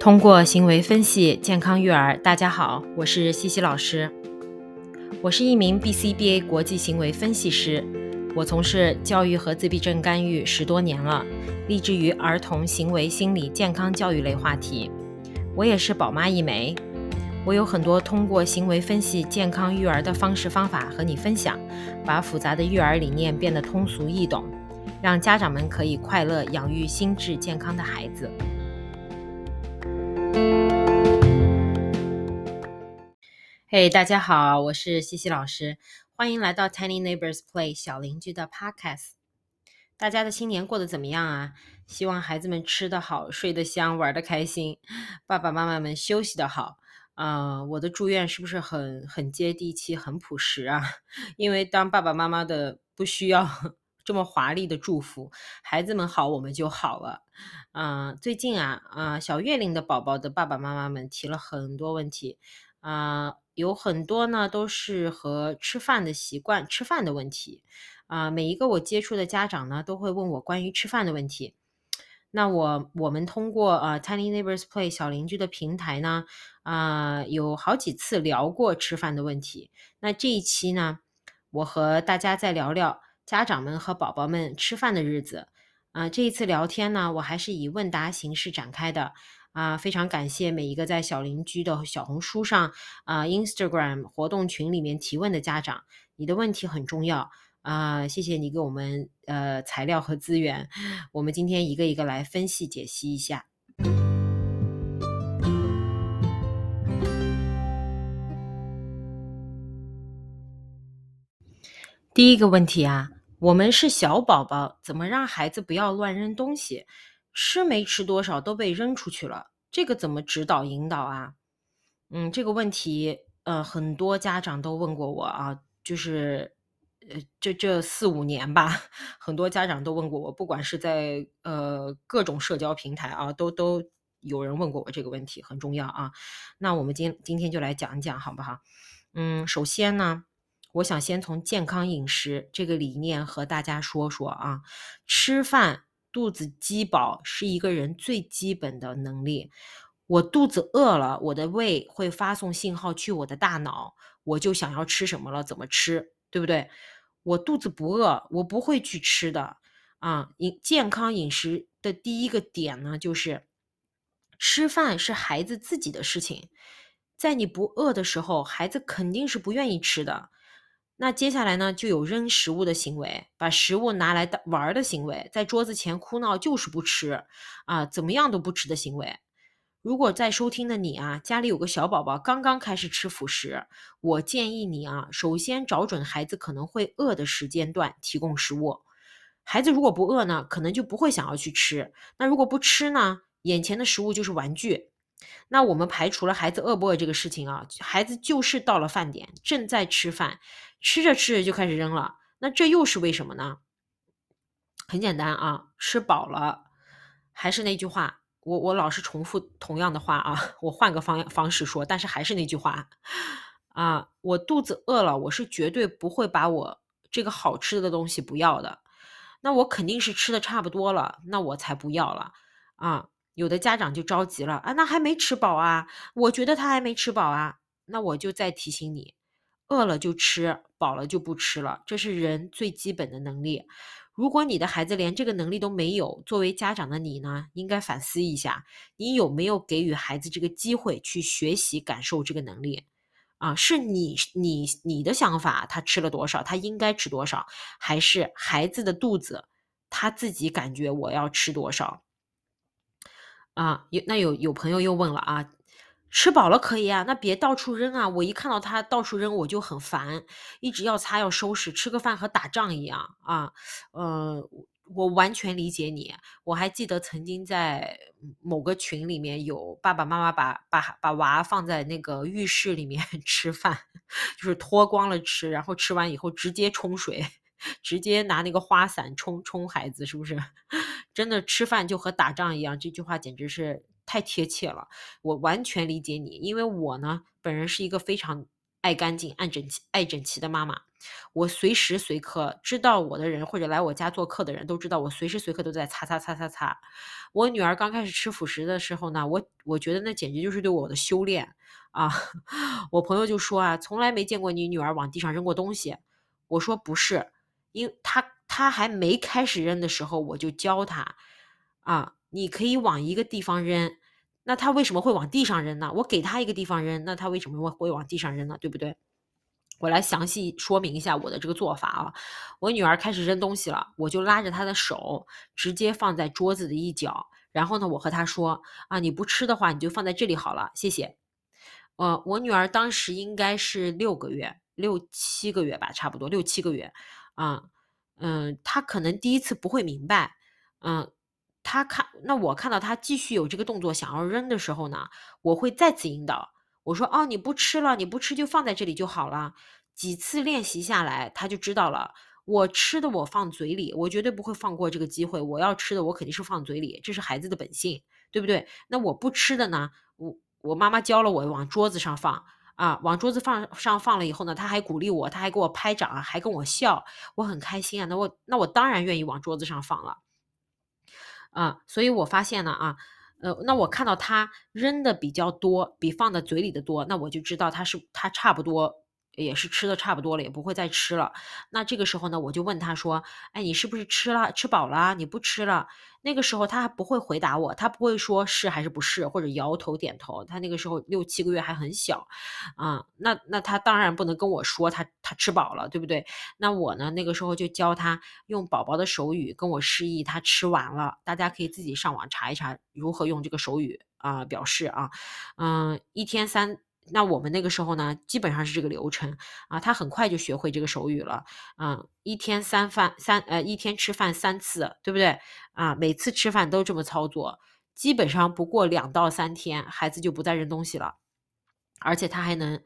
通过行为分析健康育儿，大家好，我是西西老师。我是一名 BCBA 国际行为分析师，我从事教育和自闭症干预十多年了，立志于儿童行为心理健康教育类话题。我也是宝妈一枚，我有很多通过行为分析健康育儿的方式方法和你分享，把复杂的育儿理念变得通俗易懂，让家长们可以快乐养育心智健康的孩子。嘿，大家好，我是西西老师，欢迎来到 Tiny Neighbors Play 小邻居的 Podcast。大家的新年过得怎么样啊？希望孩子们吃得好，睡得香，玩得开心，爸爸妈妈们休息得好。啊，我的祝愿是不是很很接地气、很朴实啊？因为当爸爸妈妈的不需要这么华丽的祝福，孩子们好，我们就好了。啊，最近啊啊，小月龄的宝宝的爸爸妈妈们提了很多问题啊。有很多呢，都是和吃饭的习惯、吃饭的问题啊。每一个我接触的家长呢，都会问我关于吃饭的问题。那我我们通过啊 Tiny Neighbors Play 小邻居的平台呢，啊，有好几次聊过吃饭的问题。那这一期呢，我和大家再聊聊家长们和宝宝们吃饭的日子。啊，这一次聊天呢，我还是以问答形式展开的。啊，非常感谢每一个在小邻居的小红书上啊、Instagram 活动群里面提问的家长，你的问题很重要啊，谢谢你给我们呃材料和资源，我们今天一个一个来分析解析一下。第一个问题啊，我们是小宝宝，怎么让孩子不要乱扔东西？吃没吃多少都被扔出去了，这个怎么指导引导啊？嗯，这个问题，呃，很多家长都问过我啊，就是，呃，这这四五年吧，很多家长都问过我，不管是在呃各种社交平台啊，都都有人问过我这个问题，很重要啊。那我们今今天就来讲一讲，好不好？嗯，首先呢，我想先从健康饮食这个理念和大家说说啊，吃饭。肚子饥饱是一个人最基本的能力。我肚子饿了，我的胃会发送信号去我的大脑，我就想要吃什么了，怎么吃，对不对？我肚子不饿，我不会去吃的。啊，饮健康饮食的第一个点呢，就是吃饭是孩子自己的事情。在你不饿的时候，孩子肯定是不愿意吃的。那接下来呢，就有扔食物的行为，把食物拿来玩的行为，在桌子前哭闹就是不吃啊，怎么样都不吃的行为。如果在收听的你啊，家里有个小宝宝刚刚开始吃辅食，我建议你啊，首先找准孩子可能会饿的时间段提供食物。孩子如果不饿呢，可能就不会想要去吃。那如果不吃呢，眼前的食物就是玩具。那我们排除了孩子饿不饿这个事情啊，孩子就是到了饭点，正在吃饭，吃着吃着就开始扔了。那这又是为什么呢？很简单啊，吃饱了。还是那句话，我我老是重复同样的话啊，我换个方方式说，但是还是那句话啊，我肚子饿了，我是绝对不会把我这个好吃的东西不要的。那我肯定是吃的差不多了，那我才不要了啊。有的家长就着急了啊，那还没吃饱啊？我觉得他还没吃饱啊，那我就再提醒你，饿了就吃，饱了就不吃了，这是人最基本的能力。如果你的孩子连这个能力都没有，作为家长的你呢，应该反思一下，你有没有给予孩子这个机会去学习感受这个能力？啊，是你你你的想法，他吃了多少，他应该吃多少，还是孩子的肚子他自己感觉我要吃多少？啊，有那有有朋友又问了啊，吃饱了可以啊，那别到处扔啊！我一看到他到处扔，我就很烦，一直要擦要收拾，吃个饭和打仗一样啊。呃，我完全理解你。我还记得曾经在某个群里面有爸爸妈妈把把把娃放在那个浴室里面 吃饭，就是脱光了吃，然后吃完以后直接冲水。直接拿那个花伞冲冲孩子，是不是？真的吃饭就和打仗一样，这句话简直是太贴切了。我完全理解你，因为我呢，本人是一个非常爱干净、爱整齐、爱整齐的妈妈。我随时随刻知道我的人或者来我家做客的人都知道我随时随刻都在擦擦擦擦擦。我女儿刚开始吃辅食的时候呢，我我觉得那简直就是对我的修炼啊！我朋友就说啊，从来没见过你女儿往地上扔过东西。我说不是，因她她还没开始扔的时候，我就教她啊，你可以往一个地方扔。那她为什么会往地上扔呢？我给她一个地方扔，那她为什么会会往地上扔呢？对不对？我来详细说明一下我的这个做法啊。我女儿开始扔东西了，我就拉着她的手，直接放在桌子的一角。然后呢，我和她说：“啊，你不吃的话，你就放在这里好了，谢谢。”呃，我女儿当时应该是六个月、六七个月吧，差不多六七个月。啊，嗯，她可能第一次不会明白。嗯，他看那我看到他继续有这个动作想要扔的时候呢，我会再次引导。我说哦，你不吃了，你不吃就放在这里就好了。几次练习下来，他就知道了。我吃的我放嘴里，我绝对不会放过这个机会。我要吃的我肯定是放嘴里，这是孩子的本性，对不对？那我不吃的呢？我我妈妈教了我往桌子上放啊，往桌子放上放了以后呢，他还鼓励我，他还给我拍掌，还跟我笑，我很开心啊。那我那我当然愿意往桌子上放了啊。所以我发现了啊。呃，那我看到他扔的比较多，比放在嘴里的多，那我就知道他是他差不多。也是吃的差不多了，也不会再吃了。那这个时候呢，我就问他说：“哎，你是不是吃了吃饱了？你不吃了？”那个时候他还不会回答我，他不会说是还是不是，或者摇头点头。他那个时候六七个月还很小，啊，那那他当然不能跟我说他他吃饱了，对不对？那我呢，那个时候就教他用宝宝的手语跟我示意他吃完了。大家可以自己上网查一查如何用这个手语啊表示啊，嗯，一天三。那我们那个时候呢，基本上是这个流程啊，他很快就学会这个手语了啊，一天三饭三呃一天吃饭三次，对不对啊？每次吃饭都这么操作，基本上不过两到三天，孩子就不再扔东西了，而且他还能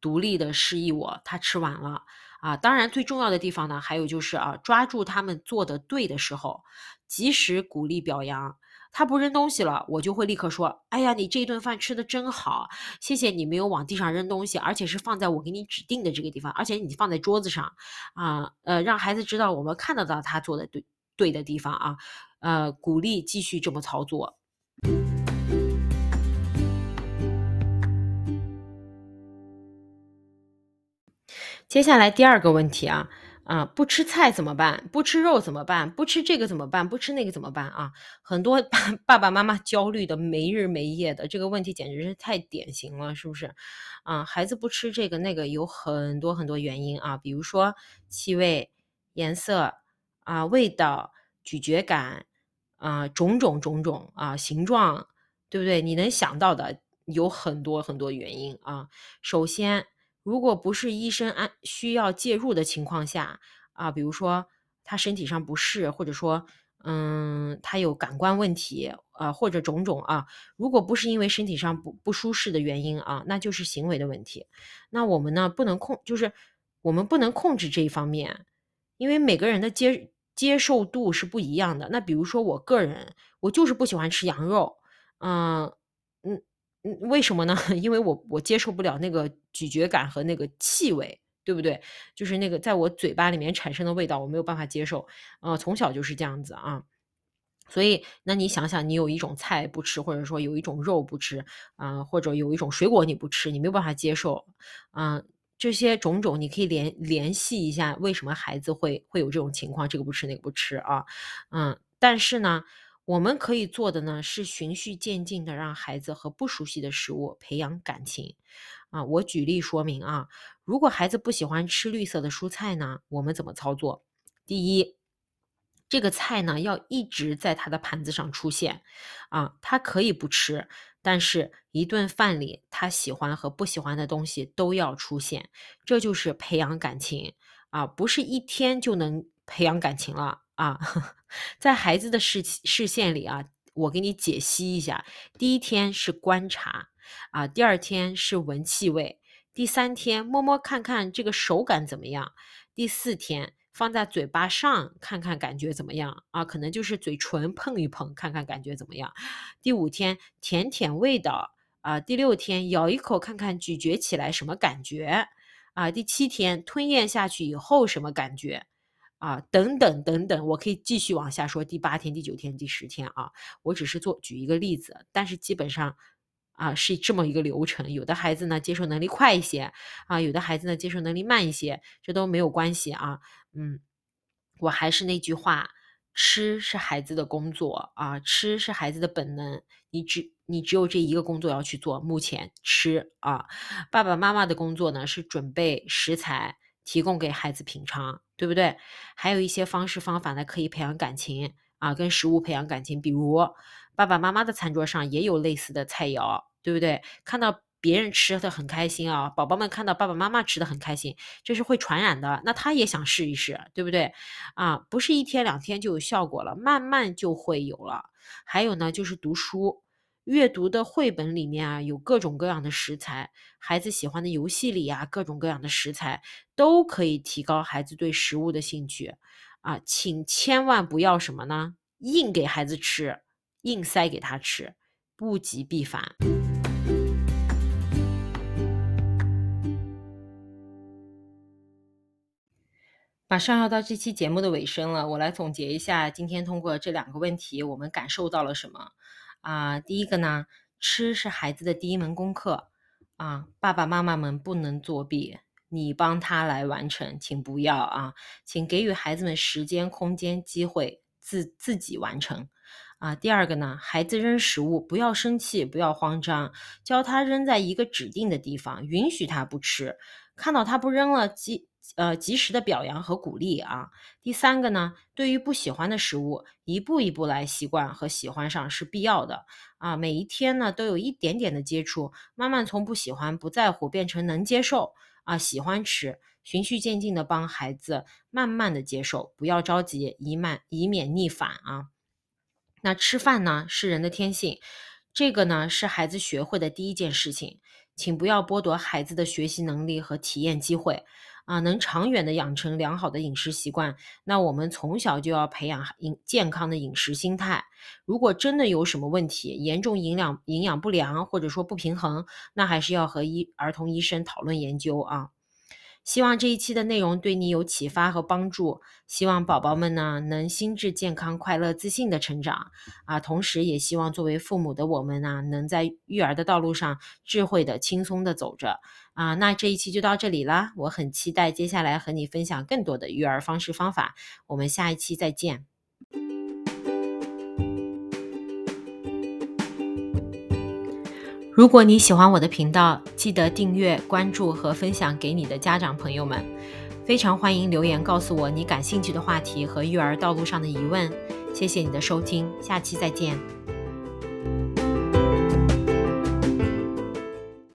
独立的示意我他吃完了啊。当然最重要的地方呢，还有就是啊，抓住他们做的对的时候，及时鼓励表扬。他不扔东西了，我就会立刻说：“哎呀，你这一顿饭吃的真好，谢谢你没有往地上扔东西，而且是放在我给你指定的这个地方，而且你放在桌子上，啊，呃，让孩子知道我们看得到他做的对对的地方啊，呃，鼓励继续这么操作。”接下来第二个问题啊。啊，不吃菜怎么办？不吃肉怎么办？不吃这个怎么办？不吃那个怎么办啊？很多 爸爸妈妈焦虑的没日没夜的，这个问题简直是太典型了，是不是？啊，孩子不吃这个那个有很多很多原因啊，比如说气味、颜色啊、味道、咀嚼感啊，种种种种啊，形状，对不对？你能想到的有很多很多原因啊。首先。如果不是医生按需要介入的情况下啊，比如说他身体上不适，或者说嗯他有感官问题啊，或者种种啊，如果不是因为身体上不不舒适的原因啊，那就是行为的问题。那我们呢不能控，就是我们不能控制这一方面，因为每个人的接接受度是不一样的。那比如说我个人，我就是不喜欢吃羊肉，嗯嗯。嗯，为什么呢？因为我我接受不了那个咀嚼感和那个气味，对不对？就是那个在我嘴巴里面产生的味道，我没有办法接受。呃，从小就是这样子啊。所以，那你想想，你有一种菜不吃，或者说有一种肉不吃，啊，或者有一种水果你不吃，你没有办法接受，嗯，这些种种，你可以联联系一下，为什么孩子会会有这种情况，这个不吃那个不吃啊？嗯，但是呢。我们可以做的呢，是循序渐进的让孩子和不熟悉的食物培养感情。啊，我举例说明啊，如果孩子不喜欢吃绿色的蔬菜呢，我们怎么操作？第一，这个菜呢要一直在他的盘子上出现。啊，他可以不吃，但是一顿饭里他喜欢和不喜欢的东西都要出现，这就是培养感情。啊，不是一天就能培养感情了。啊，在孩子的视视线里啊，我给你解析一下：第一天是观察啊，第二天是闻气味，第三天摸摸看看这个手感怎么样，第四天放在嘴巴上看看感觉怎么样啊，可能就是嘴唇碰一碰看看感觉怎么样，第五天舔舔味道啊，第六天咬一口看看咀嚼起来什么感觉啊，第七天吞咽下去以后什么感觉？啊，等等等等，我可以继续往下说。第八天、第九天、第十天啊，我只是做举一个例子，但是基本上啊是这么一个流程。有的孩子呢接受能力快一些啊，有的孩子呢接受能力慢一些，这都没有关系啊。嗯，我还是那句话，吃是孩子的工作啊，吃是孩子的本能。你只你只有这一个工作要去做，目前吃啊，爸爸妈妈的工作呢是准备食材。提供给孩子品尝，对不对？还有一些方式方法呢，可以培养感情啊，跟食物培养感情。比如爸爸妈妈的餐桌上也有类似的菜肴，对不对？看到别人吃的很开心啊，宝宝们看到爸爸妈妈吃的很开心，这是会传染的。那他也想试一试，对不对？啊，不是一天两天就有效果了，慢慢就会有了。还有呢，就是读书。阅读的绘本里面啊，有各种各样的食材，孩子喜欢的游戏里啊，各种各样的食材都可以提高孩子对食物的兴趣啊，请千万不要什么呢？硬给孩子吃，硬塞给他吃，物极必反。马上要到这期节目的尾声了，我来总结一下，今天通过这两个问题，我们感受到了什么？啊，第一个呢，吃是孩子的第一门功课啊，爸爸妈妈们不能作弊，你帮他来完成，请不要啊，请给予孩子们时间、空间、机会，自自己完成啊。第二个呢，孩子扔食物不要生气，不要慌张，教他扔在一个指定的地方，允许他不吃，看到他不扔了，及呃及时的表扬和鼓励啊。第三个呢，对于不喜欢的食物，一步一步来习惯和喜欢上是必要的啊。每一天呢，都有一点点的接触，慢慢从不喜欢、不在乎变成能接受啊，喜欢吃，循序渐进的帮孩子慢慢的接受，不要着急，以免以免逆反啊。那吃饭呢是人的天性，这个呢是孩子学会的第一件事情，请不要剥夺孩子的学习能力和体验机会。啊，能长远的养成良好的饮食习惯，那我们从小就要培养饮健康的饮食心态。如果真的有什么问题，严重营养营养不良或者说不平衡，那还是要和医儿童医生讨论研究啊。希望这一期的内容对你有启发和帮助。希望宝宝们呢能心智健康、快乐、自信的成长啊！同时也希望作为父母的我们呢，能在育儿的道路上智慧的、轻松的走着啊！那这一期就到这里啦，我很期待接下来和你分享更多的育儿方式方法。我们下一期再见。如果你喜欢我的频道，记得订阅、关注和分享给你的家长朋友们。非常欢迎留言告诉我你感兴趣的话题和育儿道路上的疑问。谢谢你的收听，下期再见。